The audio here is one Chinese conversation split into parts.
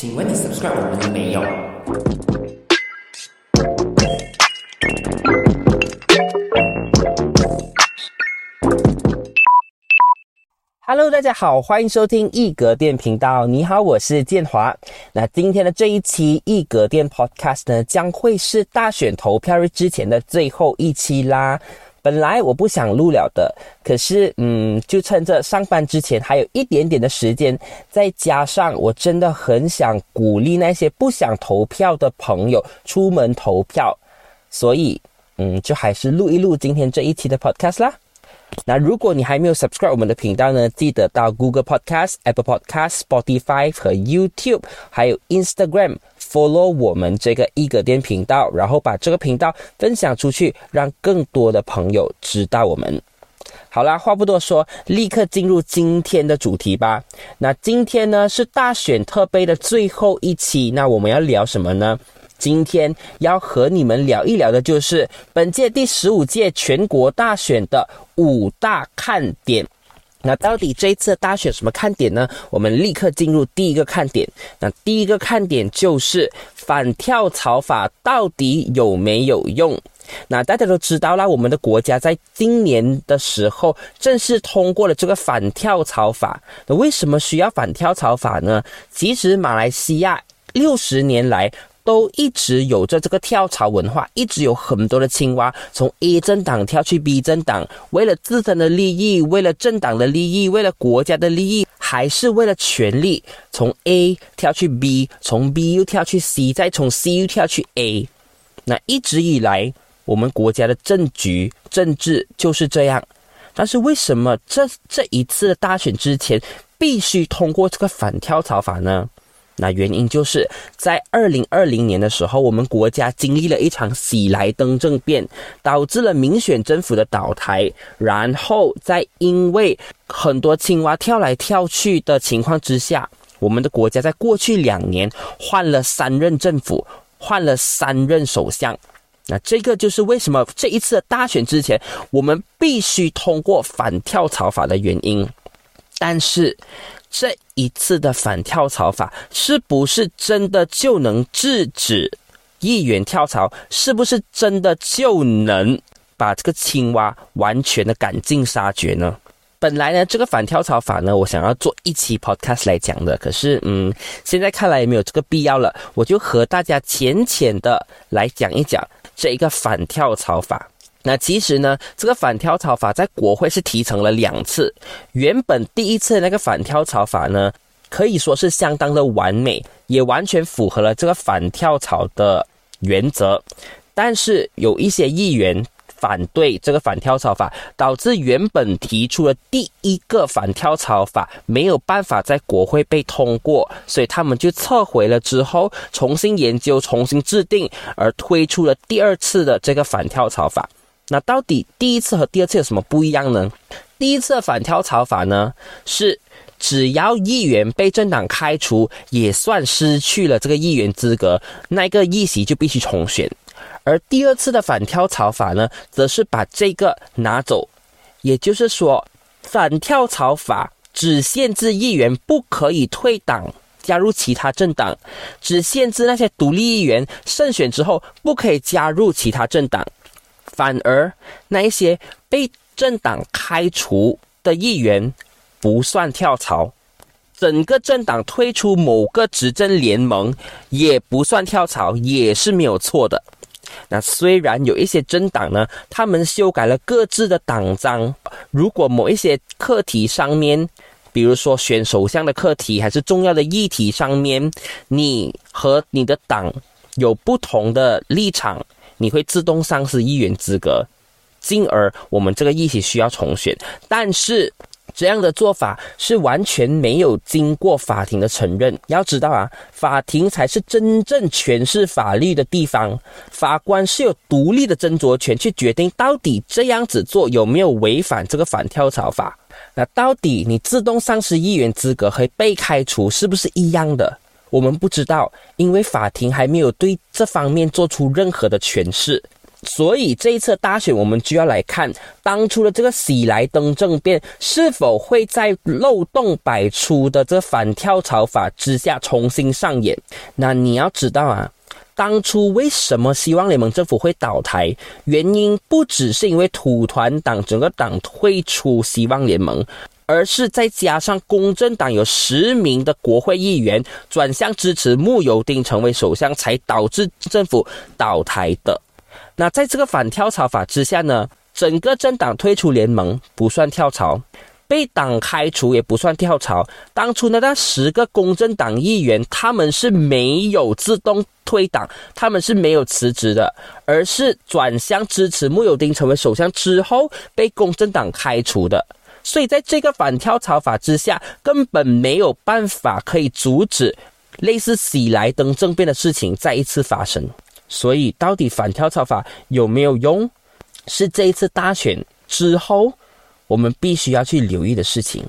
请问你 subscribe 我们了没有？Hello，大家好，欢迎收听一格电频道。你好，我是建华。那今天的这一期一格电 Podcast 呢，将会是大选投票日之前的最后一期啦。本来我不想录了的，可是嗯，就趁着上班之前还有一点点的时间，再加上我真的很想鼓励那些不想投票的朋友出门投票，所以嗯，就还是录一录今天这一期的 Podcast 啦。那如果你还没有 subscribe 我们的频道呢，记得到 Google Podcast、Apple Podcast、Spotify 和 YouTube，还有 Instagram follow 我们这个一格电频道，然后把这个频道分享出去，让更多的朋友知道我们。好啦，话不多说，立刻进入今天的主题吧。那今天呢是大选特备的最后一期，那我们要聊什么呢？今天要和你们聊一聊的就是本届第十五届全国大选的五大看点。那到底这一次大选什么看点呢？我们立刻进入第一个看点。那第一个看点就是反跳槽法到底有没有用？那大家都知道啦，我们的国家在今年的时候正式通过了这个反跳槽法。那为什么需要反跳槽法呢？其实马来西亚六十年来。都一直有着这个跳槽文化，一直有很多的青蛙从 A 政党跳去 B 政党，为了自身的利益，为了政党的利益，为了国家的利益，还是为了权力，从 A 跳去 B，从 B 又跳去 C，再从 C 又跳去 A。那一直以来，我们国家的政局政治就是这样。但是为什么这这一次的大选之前必须通过这个反跳槽法呢？那原因就是在二零二零年的时候，我们国家经历了一场喜来登政变，导致了民选政府的倒台。然后在因为很多青蛙跳来跳去的情况之下，我们的国家在过去两年换了三任政府，换了三任首相。那这个就是为什么这一次的大选之前，我们必须通过反跳槽法的原因。但是。这一次的反跳槽法是不是真的就能制止议员跳槽？是不是真的就能把这个青蛙完全的赶尽杀绝呢？本来呢，这个反跳槽法呢，我想要做一期 podcast 来讲的，可是嗯，现在看来也没有这个必要了，我就和大家浅浅的来讲一讲这一个反跳槽法。那其实呢，这个反跳槽法在国会是提成了两次。原本第一次那个反跳槽法呢，可以说是相当的完美，也完全符合了这个反跳槽的原则。但是有一些议员反对这个反跳槽法，导致原本提出的第一个反跳槽法没有办法在国会被通过，所以他们就撤回了之后，重新研究、重新制定，而推出了第二次的这个反跳槽法。那到底第一次和第二次有什么不一样呢？第一次的反跳槽法呢，是只要议员被政党开除，也算失去了这个议员资格，那个议席就必须重选。而第二次的反跳槽法呢，则是把这个拿走，也就是说，反跳槽法只限制议员不可以退党加入其他政党，只限制那些独立议员胜选之后不可以加入其他政党。反而，那一些被政党开除的议员不算跳槽，整个政党退出某个执政联盟也不算跳槽，也是没有错的。那虽然有一些政党呢，他们修改了各自的党章，如果某一些课题上面，比如说选首相的课题，还是重要的议题上面，你和你的党有不同的立场。你会自动丧失议员资格，进而我们这个议席需要重选。但是这样的做法是完全没有经过法庭的承认。要知道啊，法庭才是真正诠释法律的地方，法官是有独立的斟酌权去决定到底这样子做有没有违反这个反跳槽法。那到底你自动丧失议员资格和被开除是不是一样的？我们不知道，因为法庭还没有对这方面做出任何的诠释。所以这一次大选，我们就要来看当初的这个喜来登政变是否会在漏洞百出的这反跳槽法之下重新上演。那你要知道啊，当初为什么希望联盟政府会倒台？原因不只是因为土团党整个党退出希望联盟。而是再加上公正党有十名的国会议员转向支持穆尤丁成为首相，才导致政府倒台的。那在这个反跳槽法之下呢，整个政党退出联盟不算跳槽，被党开除也不算跳槽。当初的那十个公正党议员，他们是没有自动退党，他们是没有辞职的，而是转向支持穆尤丁成为首相之后被公正党开除的。所以，在这个反跳槽法之下，根本没有办法可以阻止类似喜来登政变的事情再一次发生。所以，到底反跳槽法有没有用，是这一次大选之后我们必须要去留意的事情。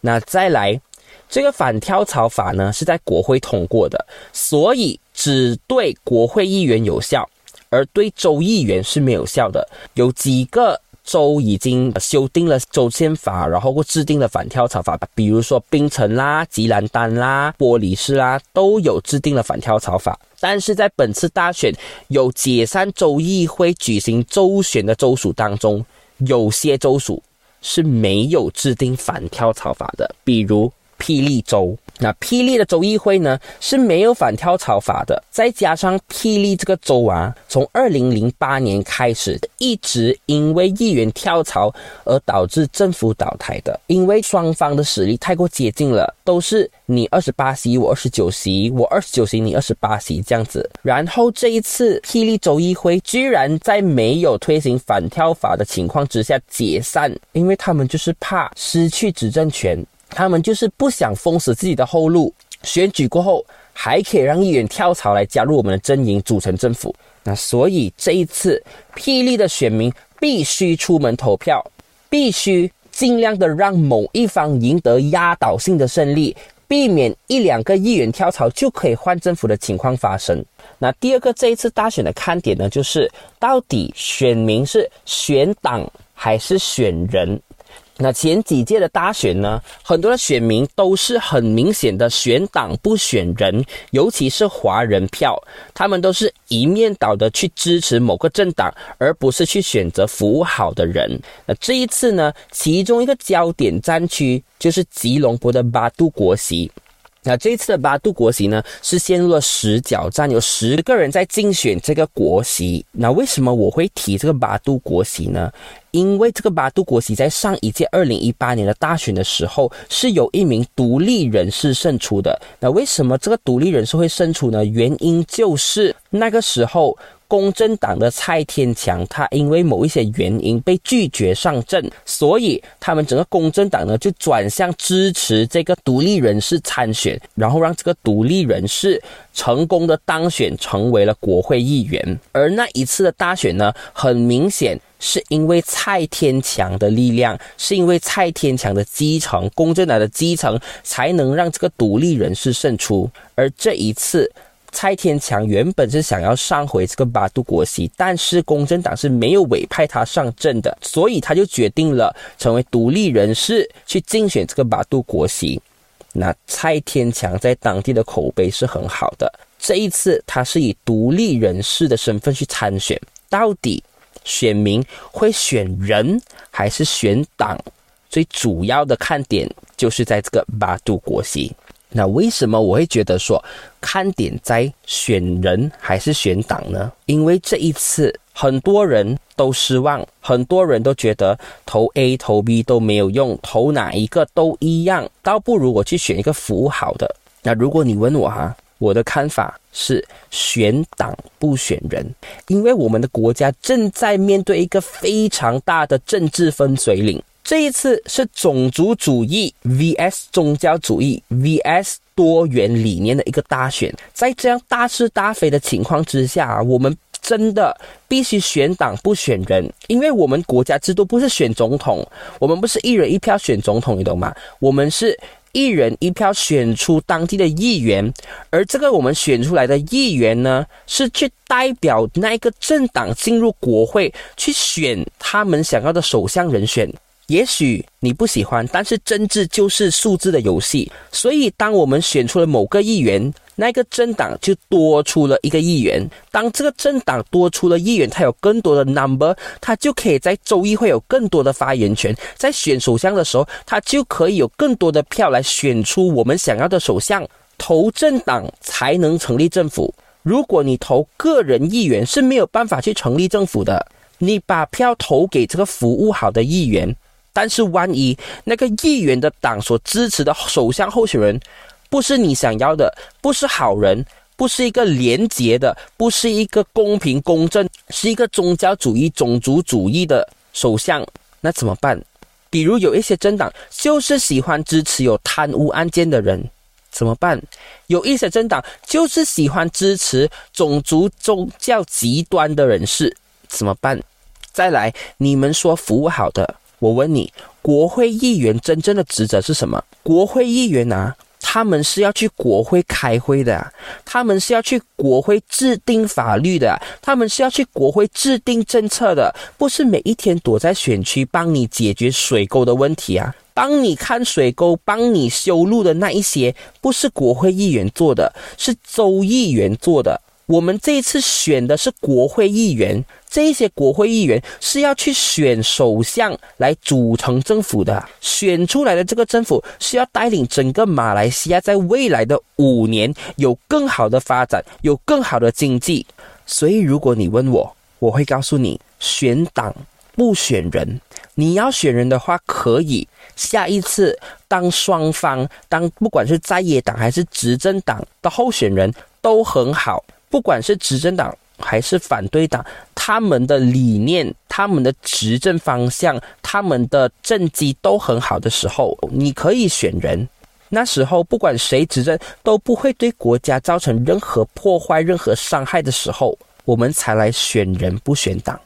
那再来，这个反跳槽法呢是在国会通过的，所以只对国会议员有效，而对州议员是没有效的。有几个。州已经修订了州宪法，然后制定了反跳槽法，比如说槟城啦、吉兰丹啦、波里斯啦，都有制定了反跳槽法。但是在本次大选有解散州议会举行州选的州属当中，有些州属是没有制定反跳槽法的，比如霹雳州。那霹雳的州议会呢是没有反跳槽法的，再加上霹雳这个州啊，从二零零八年开始一直因为议员跳槽而导致政府倒台的，因为双方的实力太过接近了，都是你二十八席我二十九席，我二十九席你二十八席这样子。然后这一次霹雳州议会居然在没有推行反跳法的情况之下解散，因为他们就是怕失去执政权。他们就是不想封死自己的后路，选举过后还可以让议员跳槽来加入我们的阵营，组成政府。那所以这一次，霹雳的选民必须出门投票，必须尽量的让某一方赢得压倒性的胜利，避免一两个议员跳槽就可以换政府的情况发生。那第二个这一次大选的看点呢，就是到底选民是选党还是选人？那前几届的大选呢，很多的选民都是很明显的选党不选人，尤其是华人票，他们都是一面倒的去支持某个政党，而不是去选择服务好的人。那这一次呢，其中一个焦点战区就是吉隆坡的巴杜国席。那这一次的八度国席呢，是陷入了十角战，有十个人在竞选这个国席。那为什么我会提这个八度国席呢？因为这个八度国席在上一届二零一八年的大选的时候，是有一名独立人士胜出的。那为什么这个独立人士会胜出呢？原因就是那个时候。公正党的蔡天强，他因为某一些原因被拒绝上阵，所以他们整个公正党呢就转向支持这个独立人士参选，然后让这个独立人士成功的当选成为了国会议员。而那一次的大选呢，很明显是因为蔡天强的力量，是因为蔡天强的基层公正党的基层才能让这个独立人士胜出。而这一次。蔡天强原本是想要上回这个八度国席，但是公正党是没有委派他上阵的，所以他就决定了成为独立人士去竞选这个八度国席。那蔡天强在当地的口碑是很好的，这一次他是以独立人士的身份去参选，到底选民会选人还是选党？最主要的看点就是在这个八度国席。那为什么我会觉得说看点在选人还是选党呢？因为这一次很多人都失望，很多人都觉得投 A 投 B 都没有用，投哪一个都一样，倒不如我去选一个服务好的。那如果你问我哈，我的看法是选党不选人，因为我们的国家正在面对一个非常大的政治分水岭。这一次是种族主义 vs 宗教主义 vs 多元理念的一个大选，在这样大是大非的情况之下，我们真的必须选党不选人，因为我们国家制度不是选总统，我们不是一人一票选总统，你懂吗？我们是一人一票选出当地的议员，而这个我们选出来的议员呢，是去代表那个政党进入国会去选他们想要的首相人选。也许你不喜欢，但是政治就是数字的游戏。所以，当我们选出了某个议员，那个政党就多出了一个议员。当这个政党多出了议员，他有更多的 number，他就可以在州议会有更多的发言权。在选首相的时候，他就可以有更多的票来选出我们想要的首相。投政党才能成立政府。如果你投个人议员，是没有办法去成立政府的。你把票投给这个服务好的议员。但是，万一那个议员的党所支持的首相候选人不是你想要的，不是好人，不是一个廉洁的，不是一个公平公正，是一个宗教主义、种族主义的首相，那怎么办？比如有一些政党就是喜欢支持有贪污案件的人，怎么办？有一些政党就是喜欢支持种族宗教极端的人士，怎么办？再来，你们说服务好的。我问你，国会议员真正的职责是什么？国会议员啊，他们是要去国会开会的，他们是要去国会制定法律的，他们是要去国会制定政策的，不是每一天躲在选区帮你解决水沟的问题啊，帮你看水沟、帮你修路的那一些，不是国会议员做的，是州议员做的。我们这一次选的是国会议员，这些国会议员是要去选首相来组成政府的，选出来的这个政府是要带领整个马来西亚在未来的五年有更好的发展，有更好的经济。所以，如果你问我，我会告诉你，选党不选人。你要选人的话，可以下一次当双方当不管是在野党还是执政党的候选人都很好。不管是执政党还是反对党，他们的理念、他们的执政方向、他们的政绩都很好的时候，你可以选人。那时候不管谁执政，都不会对国家造成任何破坏、任何伤害的时候，我们才来选人，不选党。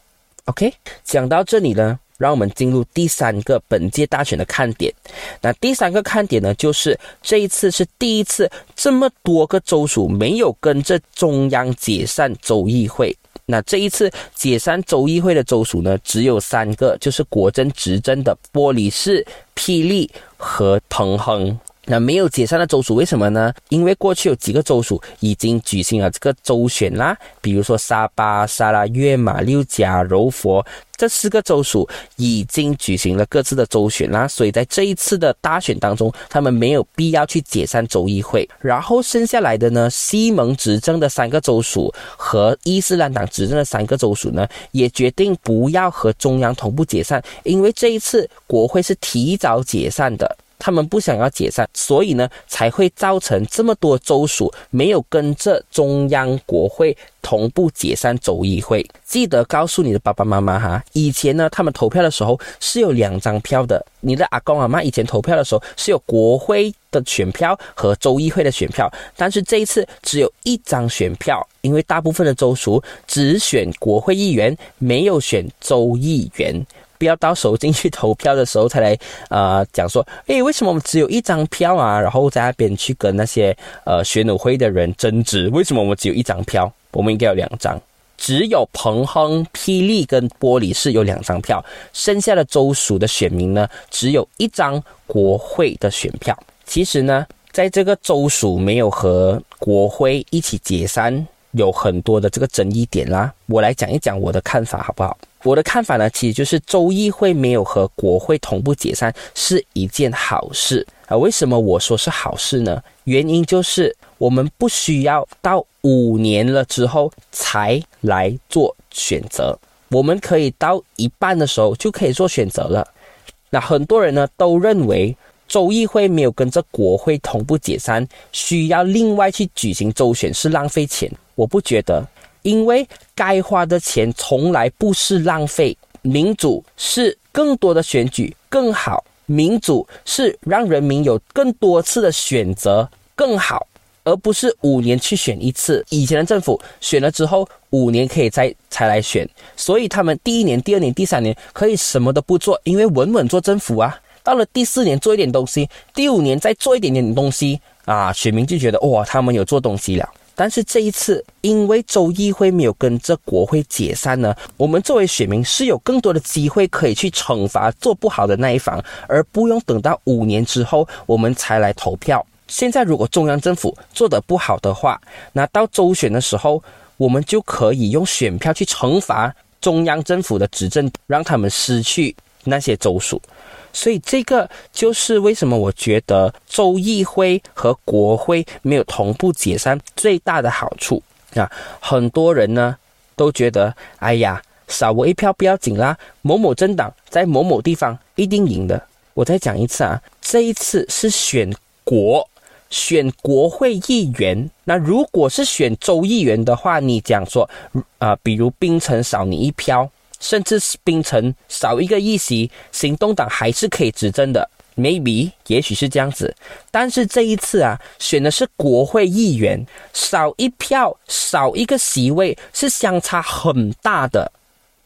OK，讲到这里呢。让我们进入第三个本届大选的看点。那第三个看点呢，就是这一次是第一次这么多个州属没有跟着中央解散州议会。那这一次解散州议会的州属呢，只有三个，就是国政执政的玻璃市、霹雳和彭亨。那没有解散的州属为什么呢？因为过去有几个州属已经举行了这个州选啦，比如说沙巴、沙拉越、马六甲、柔佛这四个州属已经举行了各自的州选啦，所以在这一次的大选当中，他们没有必要去解散州议会。然后剩下来的呢，西蒙执政的三个州属和伊斯兰党执政的三个州属呢，也决定不要和中央同步解散，因为这一次国会是提早解散的。他们不想要解散，所以呢，才会造成这么多州属没有跟着中央国会同步解散州议会。记得告诉你的爸爸妈妈哈，以前呢，他们投票的时候是有两张票的。你的阿公阿妈以前投票的时候是有国会的选票和州议会的选票，但是这一次只有一张选票，因为大部分的州属只选国会议员，没有选州议员。不要到时候进去投票的时候才来，呃，讲说，诶，为什么我们只有一张票啊？然后在那边去跟那些呃选委会的人争执，为什么我们只有一张票？我们应该有两张。只有彭亨、霹雳跟玻璃市有两张票，剩下的州属的选民呢，只有一张国会的选票。其实呢，在这个州属没有和国会一起解散，有很多的这个争议点啦。我来讲一讲我的看法，好不好？我的看法呢，其实就是州议会没有和国会同步解散是一件好事啊。为什么我说是好事呢？原因就是我们不需要到五年了之后才来做选择，我们可以到一半的时候就可以做选择了。那很多人呢都认为州议会没有跟着国会同步解散，需要另外去举行州选是浪费钱。我不觉得。因为该花的钱从来不是浪费，民主是更多的选举更好，民主是让人民有更多次的选择更好，而不是五年去选一次。以前的政府选了之后，五年可以再才来选，所以他们第一年、第二年、第三年可以什么都不做，因为稳稳做政府啊。到了第四年做一点东西，第五年再做一点点东西啊，选民就觉得哇，他们有做东西了。但是这一次，因为州议会没有跟着国会解散呢，我们作为选民是有更多的机会可以去惩罚做不好的那一方，而不用等到五年之后我们才来投票。现在如果中央政府做得不好的话，那到州选的时候，我们就可以用选票去惩罚中央政府的执政，让他们失去那些州属。所以这个就是为什么我觉得州议会和国会没有同步解散最大的好处啊！很多人呢都觉得，哎呀，少我一票不要紧啦，某某政党在某某地方一定赢的。我再讲一次啊，这一次是选国选国会议员，那如果是选州议员的话，你讲说啊，比如槟城少你一票。甚至是槟城少一个议席，行动党还是可以执政的。Maybe，也许是这样子。但是这一次啊，选的是国会议员，少一票，少一个席位，是相差很大的。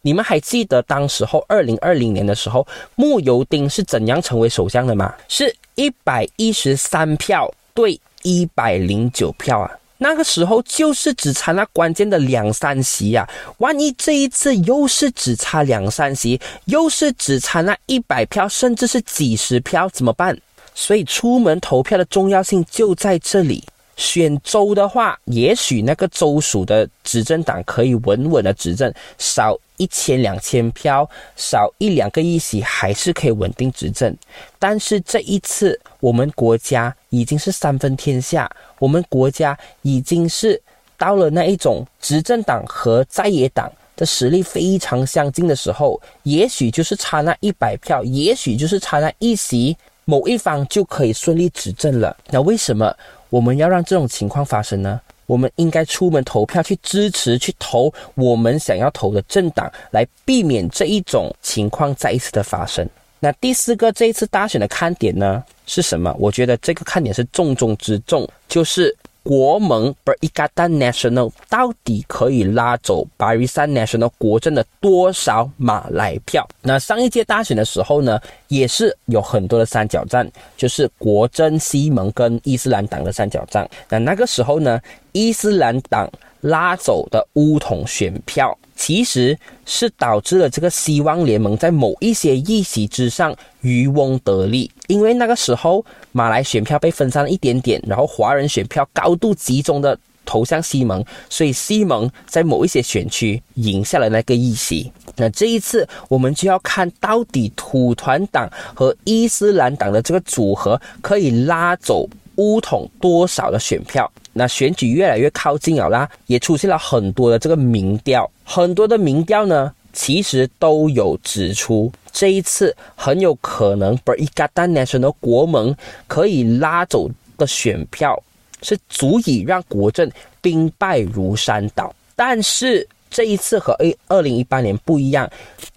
你们还记得当时候二零二零年的时候，穆尤丁是怎样成为首相的吗？是一百一十三票对一百零九票啊。那个时候就是只差那关键的两三席呀，万一这一次又是只差两三席，又是只差那一百票，甚至是几十票，怎么办？所以出门投票的重要性就在这里。选州的话，也许那个州属的执政党可以稳稳的执政，少一千两千票，少一两个议席，还是可以稳定执政。但是这一次，我们国家已经是三分天下，我们国家已经是到了那一种执政党和在野党的实力非常相近的时候，也许就是差那一百票，也许就是差那一席，某一方就可以顺利执政了。那为什么？我们要让这种情况发生呢？我们应该出门投票去支持、去投我们想要投的政党，来避免这一种情况再一次的发生。那第四个这一次大选的看点呢是什么？我觉得这个看点是重中之重，就是。国盟不是伊卡丹 National 到底可以拉走 Barisan National 国政的多少马来票？那上一届大选的时候呢，也是有很多的三角战，就是国政、西盟跟伊斯兰党的三角战。那那个时候呢，伊斯兰党拉走的乌统选票。其实是导致了这个希望联盟在某一些议席之上渔翁得利，因为那个时候马来选票被分散了一点点，然后华人选票高度集中的投向西盟，所以西盟在某一些选区赢下了那个议席。那这一次我们就要看到底土团党和伊斯兰党的这个组合可以拉走乌统多少的选票。那选举越来越靠近了啦，也出现了很多的这个民调，很多的民调呢，其实都有指出，这一次很有可能 Berikatan Nasional 国盟可以拉走的选票，是足以让国政兵败如山倒。但是这一次和 A 二零一八年不一样，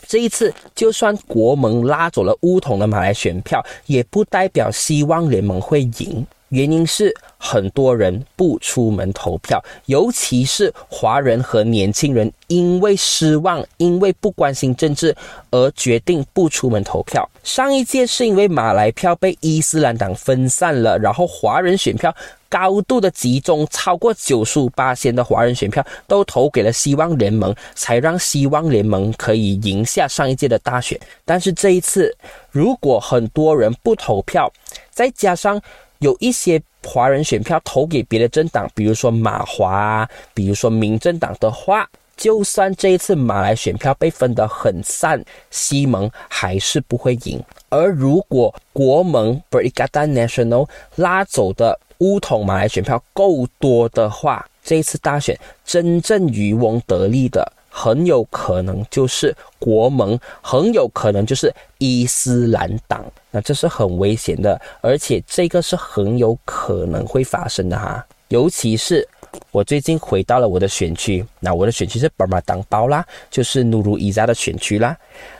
这一次就算国盟拉走了乌统的马来选票，也不代表希望联盟会赢。原因是很多人不出门投票，尤其是华人和年轻人，因为失望，因为不关心政治而决定不出门投票。上一届是因为马来票被伊斯兰党分散了，然后华人选票高度的集中，超过九十五八仙的华人选票都投给了希望联盟，才让希望联盟可以赢下上一届的大选。但是这一次，如果很多人不投票，再加上有一些华人选票投给别的政党，比如说马华，比如说民政党的话，就算这一次马来选票被分得很散，西盟还是不会赢。而如果国盟 Berikatan Nasional 拉走的乌统马来选票够多的话，这一次大选真正渔翁得利的。很有可能就是国盟，很有可能就是伊斯兰党，那这是很危险的，而且这个是很有可能会发生的哈。尤其是我最近回到了我的选区，那我的选区是巴马党包啦，就是努鲁伊扎的选区啦。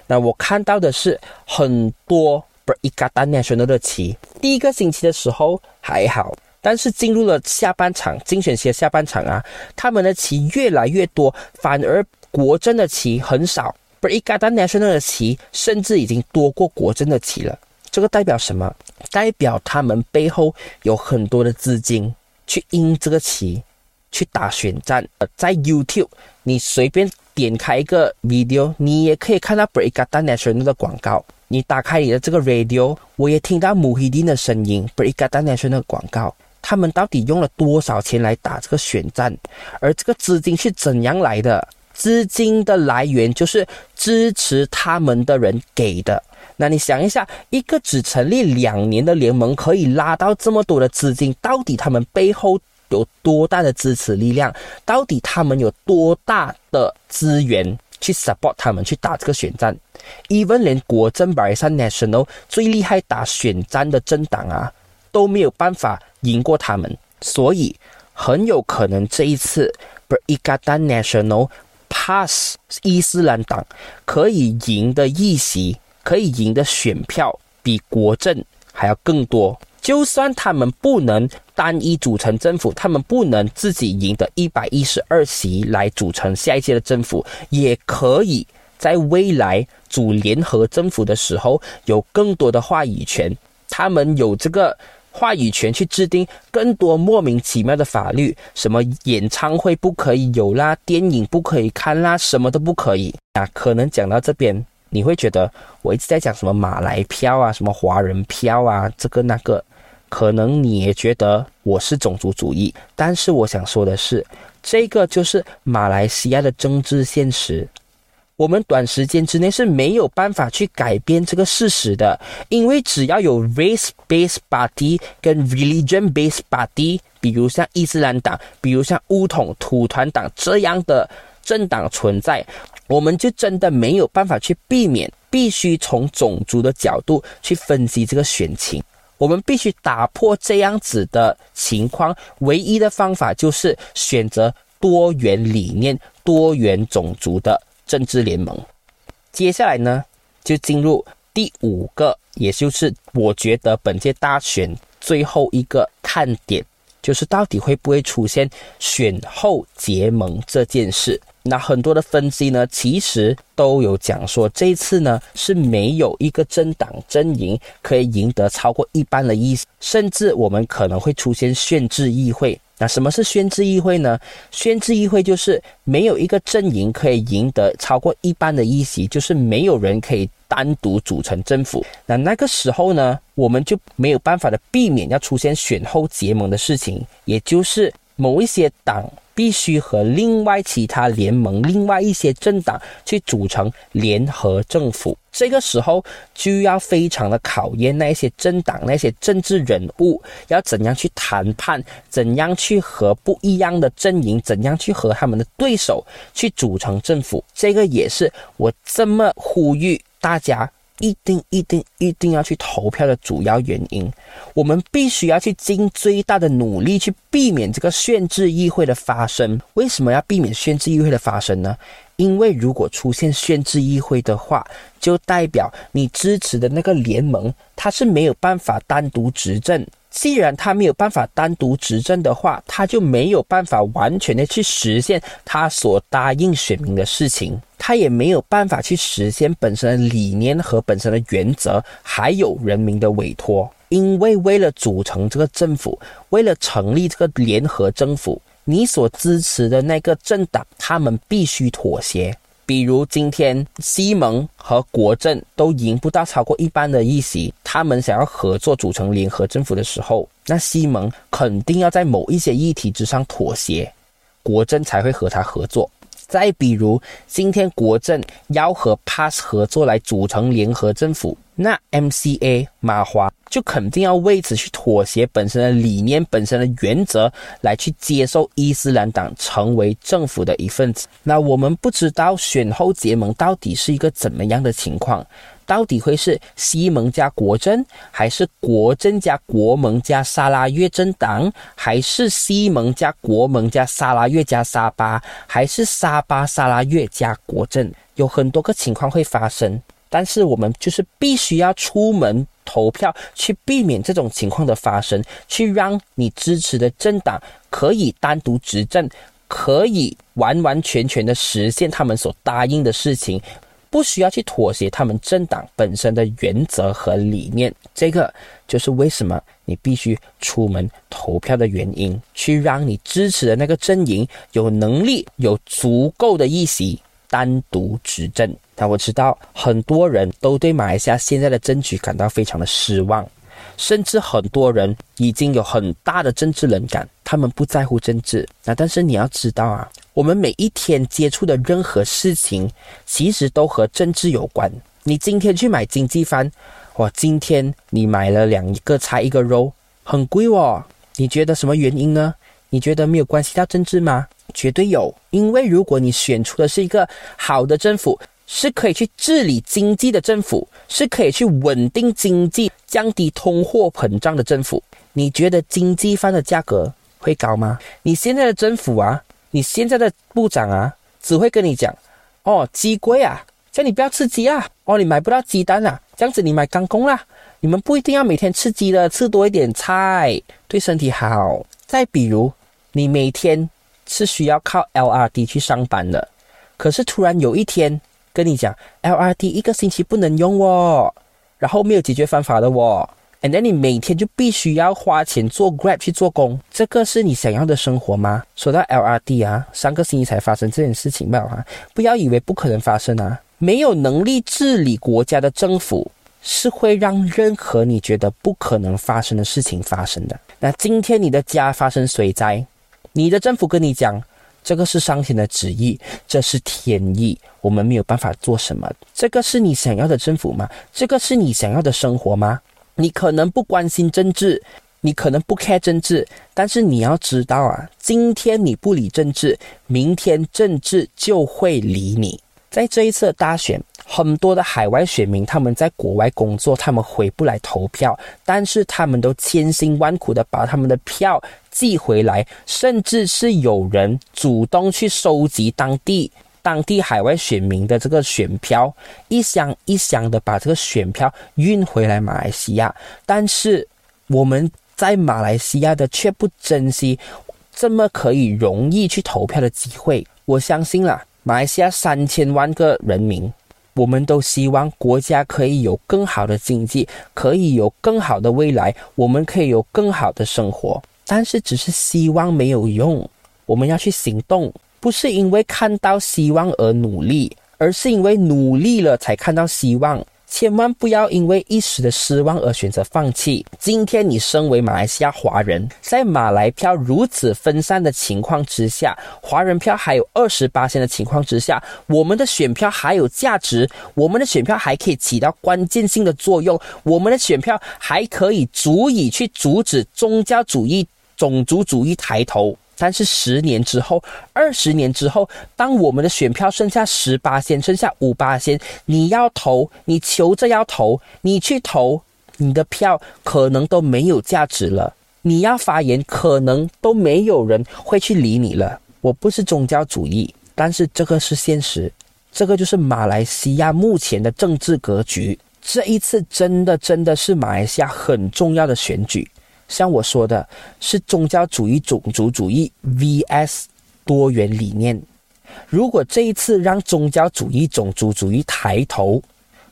那我看到的是很多不伊嘎达 national 的旗，第一个星期的时候还好。但是进入了下半场精选期的下半场啊，他们的棋越来越多，反而国政的棋很少。不，伊加达 national 的棋甚至已经多过国政的棋了。这个代表什么？代表他们背后有很多的资金去印这个旗，去打选战。呃，在 YouTube，你随便点开一个 video，你也可以看到 Berikatan Nasional 的广告。你打开你的这个 radio，我也听到 Muhydin 的声音，Berikatan Nasional 的广告。他们到底用了多少钱来打这个选战？而这个资金是怎样来的？资金的来源就是支持他们的人给的。那你想一下，一个只成立两年的联盟可以拉到这么多的资金，到底他们背后有多大的支持力量？到底他们有多大的资源去 support 他们去打这个选战？even 连国政 Barisan Nasional 最厉害打选战的政党啊，都没有办法赢过他们，所以很有可能这一次 Berikatan Nasional Pass 伊斯兰党可以赢的议席。可以赢的选票比国政还要更多。就算他们不能单一组成政府，他们不能自己赢得一百一十二席来组成下一届的政府，也可以在未来组联合政府的时候有更多的话语权。他们有这个话语权去制定更多莫名其妙的法律，什么演唱会不可以有啦，电影不可以看啦，什么都不可以啊。可能讲到这边。你会觉得我一直在讲什么马来票啊，什么华人票啊，这个那个，可能你也觉得我是种族主义。但是我想说的是，这个就是马来西亚的政治现实。我们短时间之内是没有办法去改变这个事实的，因为只要有 race-based party 跟 religion-based party，比如像伊斯兰党，比如像乌统土团党这样的政党存在。我们就真的没有办法去避免，必须从种族的角度去分析这个选情。我们必须打破这样子的情况，唯一的方法就是选择多元理念、多元种族的政治联盟。接下来呢，就进入第五个，也就是我觉得本届大选最后一个看点，就是到底会不会出现选后结盟这件事。那很多的分析呢，其实都有讲说，这次呢是没有一个政党阵营可以赢得超过一半的意思，甚至我们可能会出现限制议会。那什么是宣制议会呢？宣制议会就是没有一个阵营可以赢得超过一半的议席，就是没有人可以单独组成政府。那那个时候呢，我们就没有办法的避免要出现选后结盟的事情，也就是某一些党。必须和另外其他联盟、另外一些政党去组成联合政府，这个时候就要非常的考验那些政党、那些政治人物要怎样去谈判，怎样去和不一样的阵营，怎样去和他们的对手去组成政府。这个也是我这么呼吁大家。一定一定一定要去投票的主要原因，我们必须要去尽最大的努力去避免这个限制议会的发生。为什么要避免限制议会的发生呢？因为如果出现限制议会的话，就代表你支持的那个联盟它是没有办法单独执政。既然他没有办法单独执政的话，他就没有办法完全的去实现他所答应选民的事情，他也没有办法去实现本身的理念和本身的原则，还有人民的委托。因为为了组成这个政府，为了成立这个联合政府，你所支持的那个政党，他们必须妥协。比如今天西蒙和国政都赢不到超过一半的议席，他们想要合作组成联合政府的时候，那西蒙肯定要在某一些议题之上妥协，国政才会和他合作。再比如今天国政要和 PAS 合作来组成联合政府，那 MCA 马华。就肯定要为此去妥协本身的理念、本身的原则，来去接受伊斯兰党成为政府的一份子。那我们不知道选后结盟到底是一个怎么样的情况，到底会是西盟加国政，还是国政加国盟加沙拉越政党，还是西盟加国盟加沙拉越加沙巴，还是沙巴沙拉越加国政？有很多个情况会发生，但是我们就是必须要出门。投票去避免这种情况的发生，去让你支持的政党可以单独执政，可以完完全全的实现他们所答应的事情，不需要去妥协他们政党本身的原则和理念。这个就是为什么你必须出门投票的原因，去让你支持的那个阵营有能力、有足够的议席单独执政。但我知道很多人都对马来西亚现在的政局感到非常的失望。甚至很多人已经有很大的政治冷感，他们不在乎政治。那但是你要知道啊，我们每一天接触的任何事情，其实都和政治有关。你今天去买经济饭，哇，今天你买了两个菜一个肉，很贵哦。你觉得什么原因呢？你觉得没有关系到政治吗？绝对有，因为如果你选出的是一个好的政府。是可以去治理经济的政府，是可以去稳定经济、降低通货膨胀的政府。你觉得经济饭的价格会高吗？你现在的政府啊，你现在的部长啊，只会跟你讲：哦，鸡贵啊，叫你不要吃鸡啊。哦，你买不到鸡蛋啊，这样子你买钢工啦。你们不一定要每天吃鸡的，吃多一点菜对身体好。再比如，你每天是需要靠 LRT 去上班的，可是突然有一天。跟你讲，LRT 一个星期不能用哦，然后没有解决方法的哦，and then 你每天就必须要花钱做 Grab 去做工，这个是你想要的生活吗？说到 LRT 啊，上个星期才发生这件事情吧哈，不要以为不可能发生啊，没有能力治理国家的政府是会让任何你觉得不可能发生的事情发生的。那今天你的家发生水灾，你的政府跟你讲。这个是上天的旨意，这是天意，我们没有办法做什么。这个是你想要的政府吗？这个是你想要的生活吗？你可能不关心政治，你可能不 care 政治，但是你要知道啊，今天你不理政治，明天政治就会理你。在这一次大选，很多的海外选民他们在国外工作，他们回不来投票，但是他们都千辛万苦的把他们的票寄回来，甚至是有人主动去收集当地当地海外选民的这个选票，一箱一箱的把这个选票运回来马来西亚。但是我们在马来西亚的却不珍惜这么可以容易去投票的机会。我相信啦。马来西亚三千万个人民，我们都希望国家可以有更好的经济，可以有更好的未来，我们可以有更好的生活。但是，只是希望没有用，我们要去行动，不是因为看到希望而努力，而是因为努力了才看到希望。千万不要因为一时的失望而选择放弃。今天你身为马来西亚华人，在马来票如此分散的情况之下，华人票还有二十八的情况之下，我们的选票还有价值，我们的选票还可以起到关键性的作用，我们的选票还可以足以去阻止宗教主义、种族主义抬头。但是十年之后，二十年之后，当我们的选票剩下十八仙，剩下五八仙，你要投，你求着要投，你去投，你的票可能都没有价值了。你要发言，可能都没有人会去理你了。我不是宗教主义，但是这个是现实，这个就是马来西亚目前的政治格局。这一次真的真的是马来西亚很重要的选举。像我说的，是宗教主义、种族主义 vs 多元理念。如果这一次让宗教主义、种族主义抬头，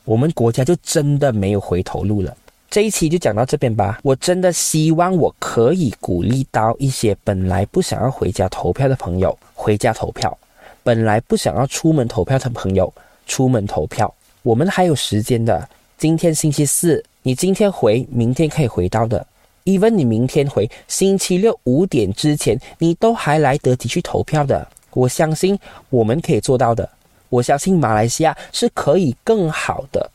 我们国家就真的没有回头路了。这一期就讲到这边吧。我真的希望我可以鼓励到一些本来不想要回家投票的朋友回家投票，本来不想要出门投票的朋友出门投票。我们还有时间的，今天星期四，你今天回，明天可以回到的。Even 你明天回，星期六五点之前，你都还来得及去投票的。我相信我们可以做到的。我相信马来西亚是可以更好的。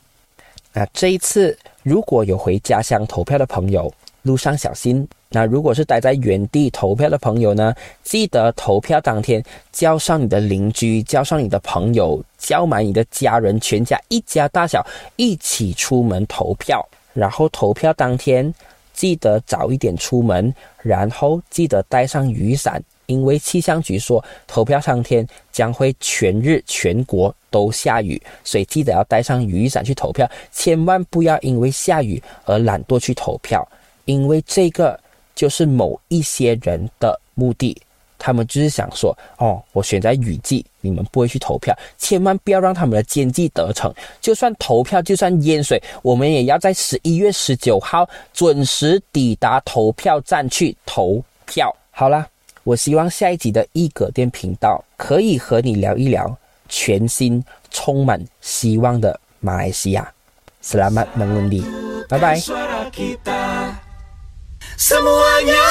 那这一次如果有回家乡投票的朋友，路上小心。那如果是待在原地投票的朋友呢，记得投票当天叫上你的邻居，叫上你的朋友，叫满你的家人，全家一家大小一起出门投票。然后投票当天。记得早一点出门，然后记得带上雨伞，因为气象局说投票当天将会全日全国都下雨，所以记得要带上雨伞去投票，千万不要因为下雨而懒惰去投票，因为这个就是某一些人的目的，他们就是想说，哦，我选在雨季，你们不会去投票，千万不要让他们的奸计得逞。就算投票，就算淹水，我们也要在十一月十九号准时抵达投票站去投票。好啦，我希望下一集的一格电频道可以和你聊一聊全新、充满希望的马来西亚。Selamat mengundi，拜拜。semuanya.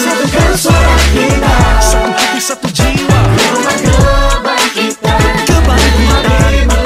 Satukan suara kita. Satu hati satu jiwa. Rumah kebaikan kita Kebaikan kita